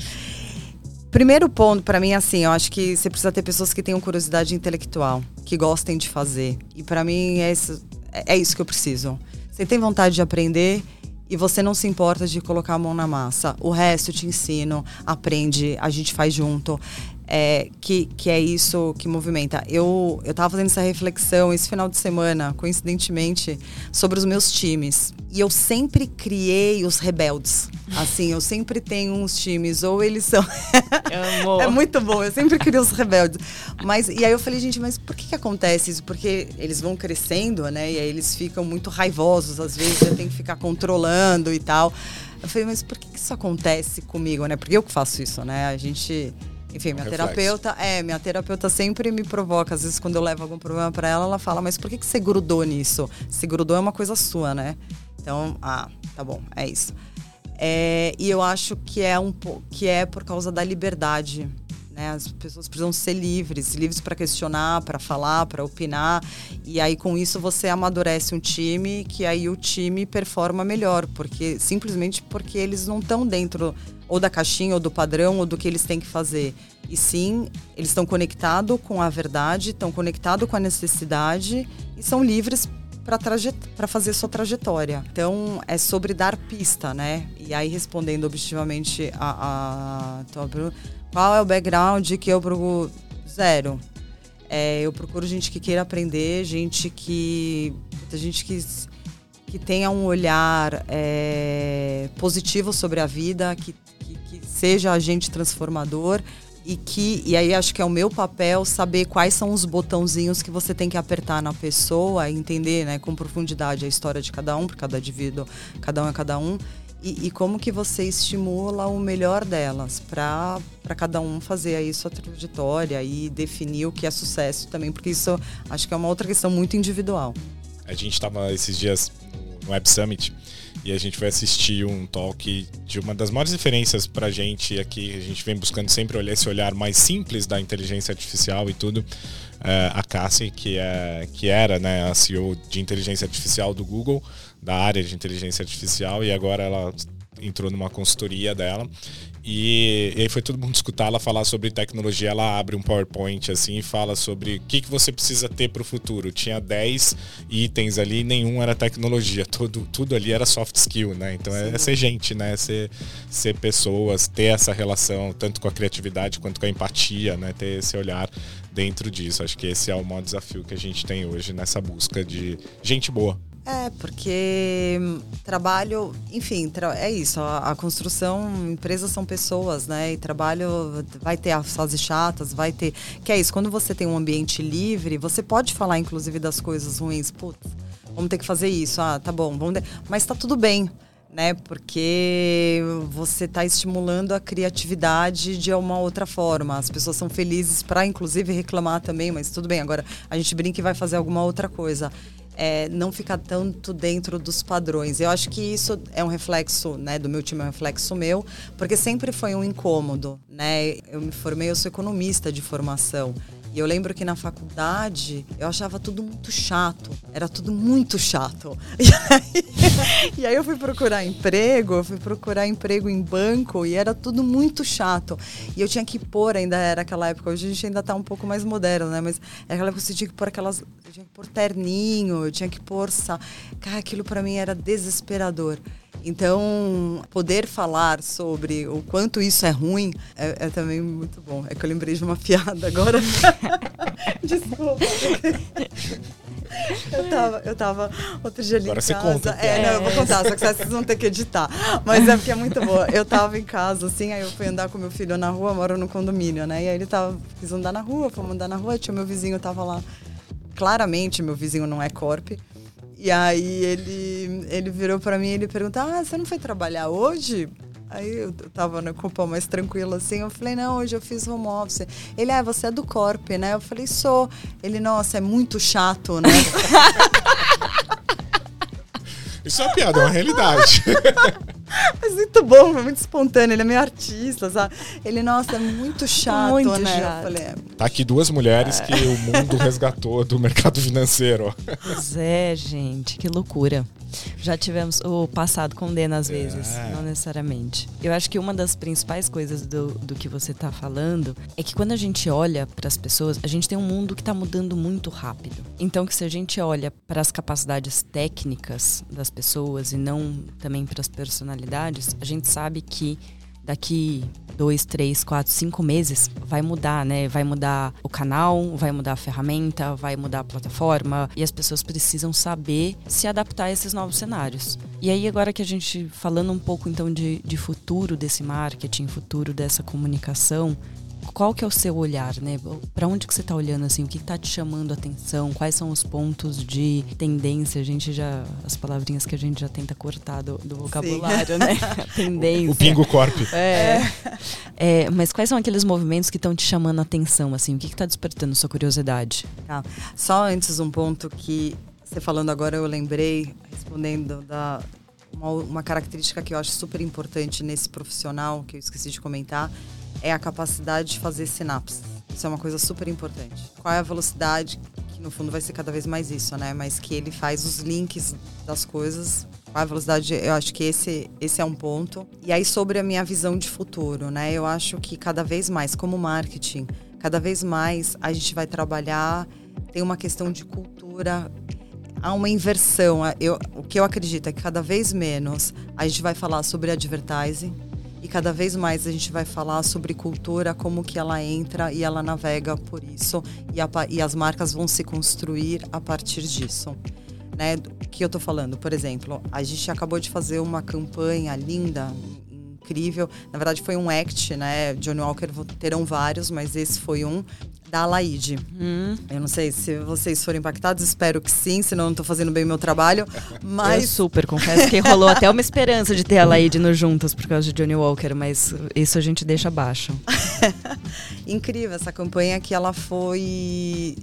Primeiro ponto, pra mim, assim, eu acho que você precisa ter pessoas que tenham curiosidade intelectual, que gostem de fazer. E pra mim é isso, é é isso que eu preciso. Você tem vontade de aprender e você não se importa de colocar a mão na massa. O resto eu te ensino, aprende, a gente faz junto. É, que, que é isso que movimenta. Eu, eu tava fazendo essa reflexão esse final de semana, coincidentemente, sobre os meus times. E eu sempre criei os rebeldes. Assim, eu sempre tenho uns times, ou eles são. É muito bom, eu sempre queria os rebeldes. Mas, e aí eu falei, gente, mas por que, que acontece isso? Porque eles vão crescendo, né? E aí eles ficam muito raivosos, às vezes eu tenho que ficar controlando e tal. Eu falei, mas por que, que isso acontece comigo, né? Porque eu que faço isso, né? A gente. Enfim, minha terapeuta, é, minha terapeuta sempre me provoca, às vezes quando eu levo algum problema pra ela, ela fala, mas por que, que você grudou nisso? Se grudou é uma coisa sua, né? Então, ah, tá bom, é isso. É, e eu acho que é um que é por causa da liberdade. Né? As pessoas precisam ser livres, livres para questionar, para falar, para opinar. E aí com isso você amadurece um time, que aí o time performa melhor, porque simplesmente porque eles não estão dentro ou da caixinha ou do padrão ou do que eles têm que fazer. E sim, eles estão conectados com a verdade, estão conectados com a necessidade e são livres para fazer sua trajetória. Então, é sobre dar pista, né? E aí, respondendo objetivamente a, a tua pergunta, qual é o background que eu procuro? Zero. É, eu procuro gente que queira aprender, gente que. gente que, que tenha um olhar é, positivo sobre a vida, que, que, que seja agente transformador e que e aí acho que é o meu papel saber quais são os botãozinhos que você tem que apertar na pessoa, entender, né, com profundidade a história de cada um, porque cada indivíduo, cada um é cada um. E, e como que você estimula o melhor delas para cada um fazer aí sua trajetória e definir o que é sucesso também, porque isso acho que é uma outra questão muito individual. A gente estava esses dias no Web Summit e a gente foi assistir um talk de uma das maiores referências pra gente aqui. A gente vem buscando sempre olhar esse olhar mais simples da inteligência artificial e tudo. É, a Cassie, que, é, que era né, a CEO de inteligência artificial do Google, da área de inteligência artificial, e agora ela entrou numa consultoria dela. E, e aí foi todo mundo escutar ela falar sobre tecnologia. Ela abre um PowerPoint assim e fala sobre o que, que você precisa ter para o futuro. Tinha 10 itens ali, nenhum era tecnologia. Tudo, tudo ali era soft skill, né? Então é, é ser gente, né? É Ser, ser pessoas, ter essa relação tanto com a criatividade quanto com a empatia, né? Ter esse olhar dentro disso. Acho que esse é o maior desafio que a gente tem hoje nessa busca de gente boa. É, porque hum, trabalho, enfim, é isso. A, a construção, empresas são pessoas, né? E trabalho vai ter as fases chatas, vai ter. Que é isso, quando você tem um ambiente livre, você pode falar, inclusive, das coisas ruins. Putz, vamos ter que fazer isso. Ah, tá bom, vamos. Mas tá tudo bem. Né, porque você está estimulando a criatividade de uma outra forma. As pessoas são felizes para, inclusive, reclamar também, mas tudo bem. Agora a gente brinca e vai fazer alguma outra coisa é, não ficar tanto dentro dos padrões. Eu acho que isso é um reflexo, né, do meu time, é um reflexo meu, porque sempre foi um incômodo, né? Eu me formei, eu sou economista de formação. E eu lembro que na faculdade eu achava tudo muito chato. Era tudo muito chato. E aí, e aí eu fui procurar emprego, eu fui procurar emprego em banco e era tudo muito chato. E eu tinha que pôr, ainda era aquela época, hoje a gente ainda tá um pouco mais moderno, né? Mas era aquela época que você tinha que pôr aquelas. Eu tinha que pôr terninho, eu tinha que pôr. Sa... Cara, aquilo para mim era desesperador. Então, poder falar sobre o quanto isso é ruim é, é também muito bom. É que eu lembrei de uma piada agora. Desculpa. Eu tava, eu tava outro dia ali Agora em você casa. conta. É, não, eu vou contar, só que vocês vão ter que editar. Mas é porque é muito boa. Eu tava em casa, assim, aí eu fui andar com meu filho na rua, moro no condomínio, né? E aí ele tava, quis andar na rua, fomos andar na rua, tinha meu vizinho, tava lá. Claramente, meu vizinho não é corp. E aí ele, ele virou pra mim e ele perguntou: Ah, você não foi trabalhar hoje? Aí eu tava na culpa mais tranquila assim. Eu falei, não, hoje eu fiz home office. Ele, ah, você é do Corp, né? Eu falei, sou. Ele, nossa, é muito chato, né? Isso é uma piada, é uma realidade. Mas muito bom, foi muito espontâneo. Ele é meio artista, sabe? Ele, nossa, é muito chato, Muito né? chato. Eu falei, é, Tá aqui duas mulheres que o mundo resgatou do mercado financeiro. Pois é, gente, que loucura. Já tivemos o passado condena às vezes, É. não necessariamente. Eu acho que uma das principais coisas do, do que você tá falando é que quando a gente olha para as pessoas, a gente tem um mundo que tá mudando muito rápido. Então que se a gente olha para as capacidades técnicas das pessoas e não também para as personalidades, a gente sabe que daqui dois, três, quatro, cinco meses vai mudar, né? Vai mudar o canal, vai mudar a ferramenta, vai mudar a plataforma e as pessoas precisam saber se adaptar a esses novos cenários. E aí agora que a gente falando um pouco então de, de futuro desse marketing, futuro dessa comunicação, qual que é o seu olhar, né? Para onde que você está olhando assim? O que está te chamando a atenção? Quais são os pontos de tendência? A gente já as palavrinhas que a gente já tenta cortar do, do vocabulário, né? A tendência. O Pingo Corp. É. É, mas quais são aqueles movimentos que estão te chamando a atenção, assim? O que está despertando sua curiosidade? Tá. Só antes um ponto que você falando agora eu lembrei, respondendo da uma, uma característica que eu acho super importante nesse profissional, que eu esqueci de comentar, é a capacidade de fazer sinapses. Isso é uma coisa super importante. Qual é a velocidade, que no fundo vai ser cada vez mais isso, né? Mas que ele faz os links das coisas. Qual é a velocidade? Eu acho que esse, esse é um ponto. E aí, sobre a minha visão de futuro, né? Eu acho que cada vez mais, como marketing, cada vez mais a gente vai trabalhar. Tem uma questão de cultura há uma inversão. Eu, o que eu acredito é que cada vez menos a gente vai falar sobre advertising e cada vez mais a gente vai falar sobre cultura, como que ela entra e ela navega por isso e, a, e as marcas vão se construir a partir disso. Né? O que eu estou falando? Por exemplo, a gente acabou de fazer uma campanha linda, incrível. Na verdade, foi um act, né? Johnny Walker terão vários, mas esse foi um da Alaide. Hum. Eu não sei se vocês foram impactados, espero que sim, senão eu não tô fazendo bem o meu trabalho. Eu Mas super confesso que rolou até uma esperança de ter a Laide no Juntas por causa de Johnny Walker, mas isso a gente deixa abaixo. incrível essa campanha que ela foi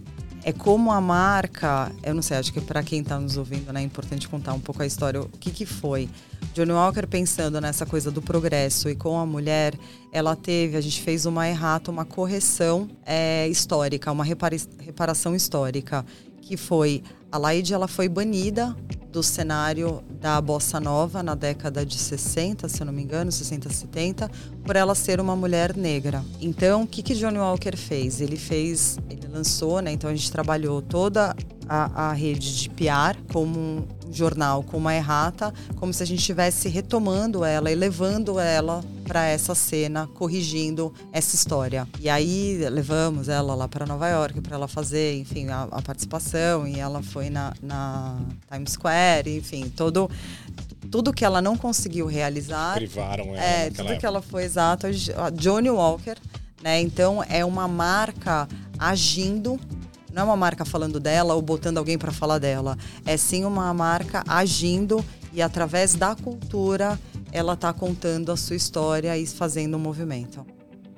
é como a marca, eu não sei, acho que para quem está nos ouvindo, né, é importante contar um pouco a história, o que que foi. Johnny Walker pensando nessa coisa do progresso e com a mulher, ela teve, a gente fez uma errata, uma correção é, histórica, uma repara reparação histórica, que foi a Laide, ela foi banida do cenário da bossa nova na década de 60, se eu não me engano, 60, 70, por ela ser uma mulher negra. Então, o que que Johnny Walker fez? Ele fez, ele lançou, né? Então a gente trabalhou toda a, a rede de PR como jornal, com uma errata, como se a gente estivesse retomando ela e levando ela para essa cena, corrigindo essa história. E aí levamos ela lá para Nova York para ela fazer, enfim, a, a, participação e ela foi na, na Times Square, enfim, todo tudo que ela não conseguiu realizar. Privaram ela. É, tudo época. que ela foi exato. Johnny Walker, né? Então é uma marca agindo não é uma marca falando dela ou botando alguém para falar dela. É sim uma marca agindo e através da cultura ela está contando a sua história e fazendo um movimento.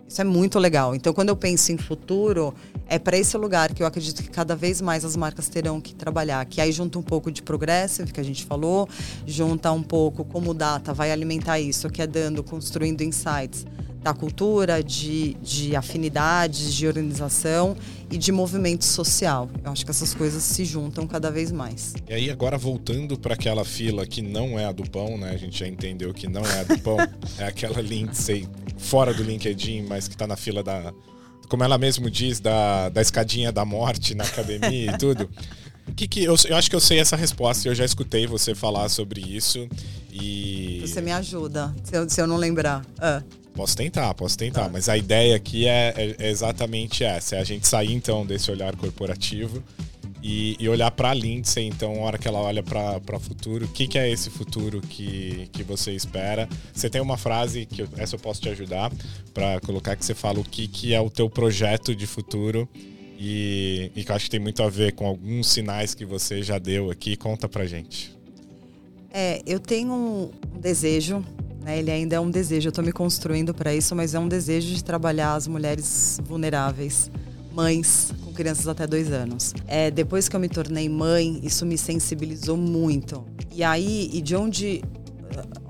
Isso é muito legal. Então, quando eu penso em futuro, é para esse lugar que eu acredito que cada vez mais as marcas terão que trabalhar. Que aí junta um pouco de progressive, que a gente falou, junta um pouco como data vai alimentar isso, que é dando, construindo insights da cultura, de, de afinidades, de organização e de movimento social. Eu acho que essas coisas se juntam cada vez mais. E aí, agora voltando para aquela fila que não é a do pão, né? A gente já entendeu que não é a do pão, é aquela Lindsay fora do LinkedIn, mas que está na fila da. Como ela mesmo diz, da, da escadinha da morte na academia e tudo. Que que, eu, eu acho que eu sei essa resposta, eu já escutei você falar sobre isso. E. Você me ajuda, se eu, se eu não lembrar. Ah. Posso tentar, posso tentar, tá. mas a ideia aqui é, é, é, exatamente essa: é a gente sair então desse olhar corporativo e, e olhar para a Lindsay, então, a hora que ela olha para o futuro, o que, que é esse futuro que, que você espera? Você tem uma frase, que essa eu posso te ajudar, para colocar que você fala o que, que é o teu projeto de futuro e, e que eu acho que tem muito a ver com alguns sinais que você já deu aqui. Conta pra gente. É, eu tenho um desejo, né? Ele ainda é um desejo. Eu estou me construindo para isso, mas é um desejo de trabalhar as mulheres vulneráveis, mães com crianças até dois anos. É, depois que eu me tornei mãe, isso me sensibilizou muito. E aí, e de onde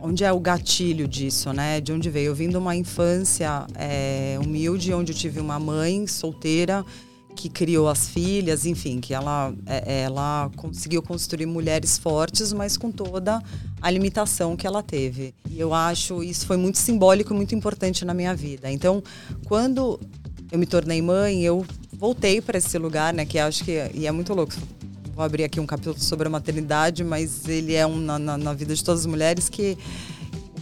onde é o gatilho disso, né? De onde veio? Eu vim de uma infância é, humilde, onde eu tive uma mãe solteira que criou as filhas, enfim, que ela, é, ela conseguiu construir mulheres fortes, mas com toda a limitação que ela teve. E eu acho isso foi muito simbólico e muito importante na minha vida. Então, quando eu me tornei mãe, eu voltei para esse lugar, né? Que acho que e é muito louco. Vou abrir aqui um capítulo sobre a maternidade, mas ele é um na, na, na vida de todas as mulheres que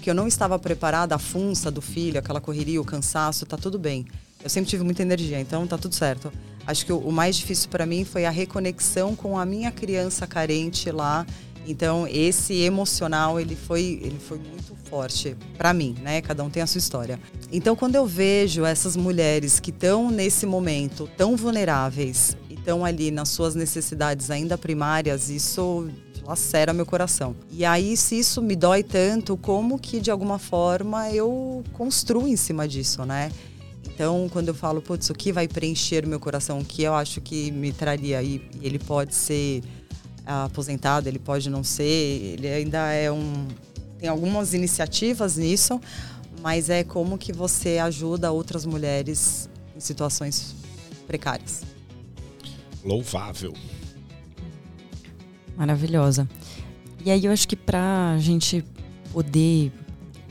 que eu não estava preparada, a funça do filho, aquela correria, o cansaço, tá tudo bem. Eu sempre tive muita energia, então tá tudo certo. Acho que o, mais difícil para mim foi a reconexão com a minha criança carente lá. Então esse emocional ele foi ele foi muito forte para mim, né? Cada um tem a sua história. Então quando eu vejo essas mulheres que estão nesse momento tão vulneráveis e estão ali nas suas necessidades ainda primárias, isso lacera meu coração. E aí, se isso me dói tanto, como que de alguma forma eu construo em cima disso, né? Então, quando eu falo, putz, o que vai preencher o meu coração, o que eu acho que me traria, e ele pode ser aposentado, ele pode não ser, ele ainda é um. Tem algumas iniciativas nisso, mas é como que você ajuda outras mulheres em situações precárias. Louvável. Maravilhosa. E aí eu acho que para a gente poder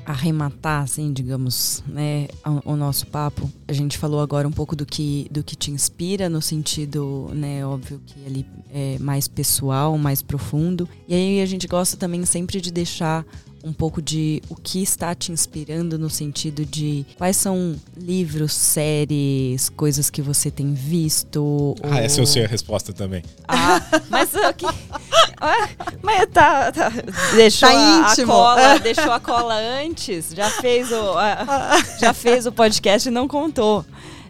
arrematar, assim, digamos, né, o, nosso papo, a gente falou agora um pouco do que, do que te inspira, no sentido, né, óbvio que ali é mais pessoal, mais profundo. E aí a gente gosta também sempre de deixar um pouco de o que está te inspirando no sentido de quais são livros, séries, coisas que você tem visto. Ah, ou... essa eu sei a resposta também. Ah, mas o que. Mas tá, tá deixou tá a, a, cola, deixou a cola antes, já fez o, a, já fez o podcast e não contou.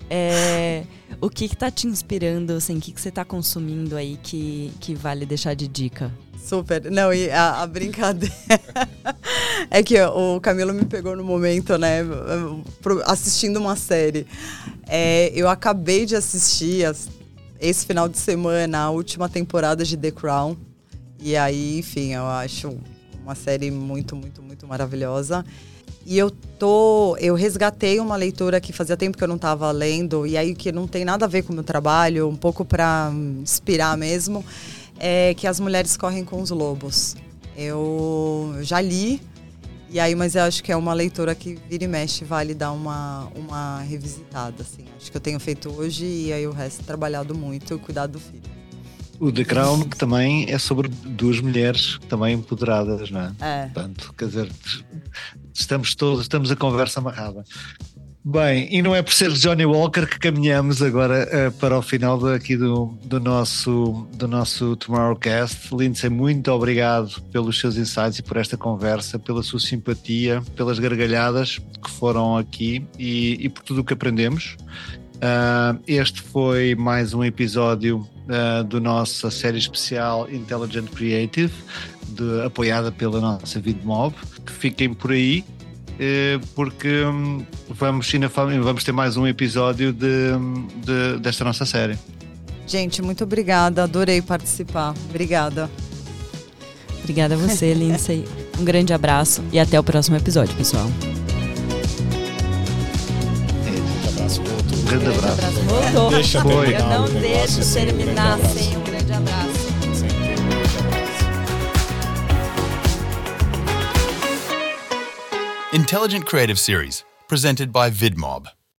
É, o que está te inspirando, assim, o que, que você está consumindo aí que, que vale deixar de dica? Super. Não, e a, a brincadeira é que o Camilo me pegou no momento, né, assistindo uma série. É, eu acabei de assistir as, esse final de semana a última temporada de The Crown. E aí, enfim, eu acho uma série muito, muito, muito maravilhosa. E eu tô, eu resgatei uma leitura que fazia tempo que eu não estava lendo e aí que não tem nada a ver com o meu trabalho, um pouco para inspirar mesmo é que as mulheres correm com os lobos. Eu já li, e aí, mas eu acho que é uma leitura que vira e mexe, vale dar uma, uma revisitada, assim. Acho que eu tenho feito hoje e aí o resto trabalhado muito, cuidado do filho. O The Crown que também é sobre duas mulheres também empoderadas, não é? É. Portanto, quer dizer, estamos todos, estamos a conversa amarrada. Bem, e não é por ser Johnny Walker que caminhamos agora uh, para o final aqui do, do, nosso, do nosso Tomorrowcast. Lindsay, muito obrigado pelos seus insights e por esta conversa, pela sua simpatia, pelas gargalhadas que foram aqui e, e por tudo o que aprendemos. Uh, este foi mais um episódio uh, do nossa série especial Intelligent Creative, de, apoiada pela nossa VidMob. Fiquem por aí eh, porque hum, vamos, vamos ter mais um episódio de, de, desta nossa série. Gente, muito obrigada, adorei participar. Obrigada. Obrigada a você, Lindsay. Um grande abraço e até o próximo episódio, pessoal. Um abraço, Grande abraço. Voltou. Deixa Eu não deixo terminar sem um grande abraço. Intelligent Creative Series, presented by VidMob.